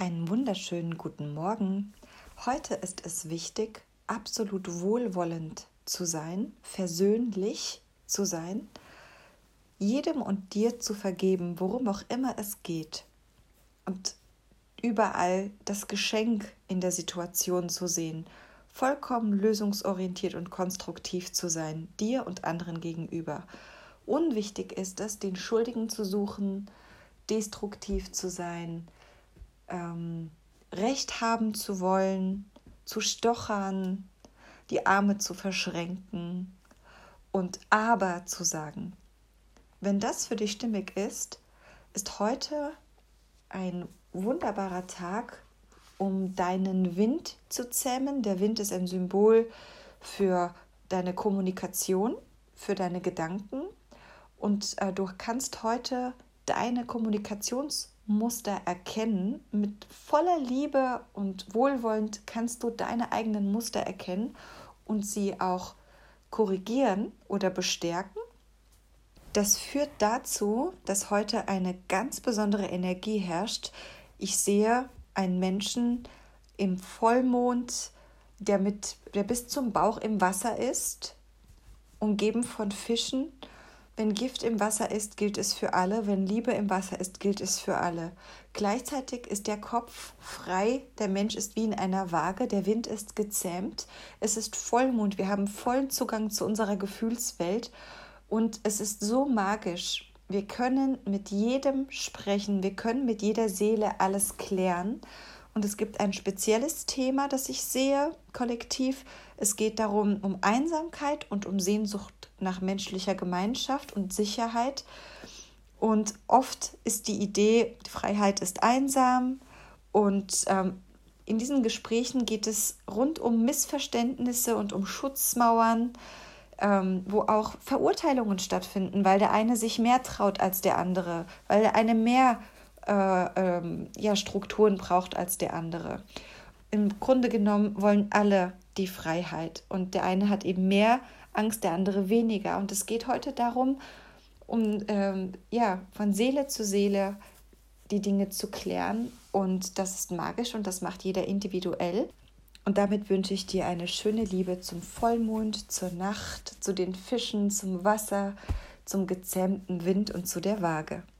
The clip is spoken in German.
Einen wunderschönen guten Morgen. Heute ist es wichtig, absolut wohlwollend zu sein, versöhnlich zu sein, jedem und dir zu vergeben, worum auch immer es geht. Und überall das Geschenk in der Situation zu sehen, vollkommen lösungsorientiert und konstruktiv zu sein, dir und anderen gegenüber. Unwichtig ist es, den Schuldigen zu suchen, destruktiv zu sein, ähm, Recht haben zu wollen, zu stochern, die Arme zu verschränken und aber zu sagen. Wenn das für dich stimmig ist, ist heute ein wunderbarer Tag, um deinen Wind zu zähmen. Der Wind ist ein Symbol für deine Kommunikation, für deine Gedanken. Und äh, du kannst heute deine Kommunikations- Muster erkennen. Mit voller Liebe und wohlwollend kannst du deine eigenen Muster erkennen und sie auch korrigieren oder bestärken. Das führt dazu, dass heute eine ganz besondere Energie herrscht. Ich sehe einen Menschen im Vollmond, der mit der bis zum Bauch im Wasser ist, umgeben von Fischen wenn Gift im Wasser ist, gilt es für alle. Wenn Liebe im Wasser ist, gilt es für alle. Gleichzeitig ist der Kopf frei. Der Mensch ist wie in einer Waage. Der Wind ist gezähmt. Es ist Vollmond. Wir haben vollen Zugang zu unserer Gefühlswelt. Und es ist so magisch. Wir können mit jedem sprechen. Wir können mit jeder Seele alles klären. Und es gibt ein spezielles Thema, das ich sehe, kollektiv. Es geht darum, um Einsamkeit und um Sehnsucht nach menschlicher Gemeinschaft und Sicherheit. Und oft ist die Idee, die Freiheit ist einsam. Und ähm, in diesen Gesprächen geht es rund um Missverständnisse und um Schutzmauern, ähm, wo auch Verurteilungen stattfinden, weil der eine sich mehr traut als der andere, weil der eine mehr äh, ähm, ja, Strukturen braucht als der andere. Im Grunde genommen wollen alle die Freiheit und der eine hat eben mehr Angst, der andere weniger. Und es geht heute darum, um ähm, ja, von Seele zu Seele die Dinge zu klären. Und das ist magisch und das macht jeder individuell. Und damit wünsche ich dir eine schöne Liebe zum Vollmond, zur Nacht, zu den Fischen, zum Wasser, zum gezähmten Wind und zu der Waage.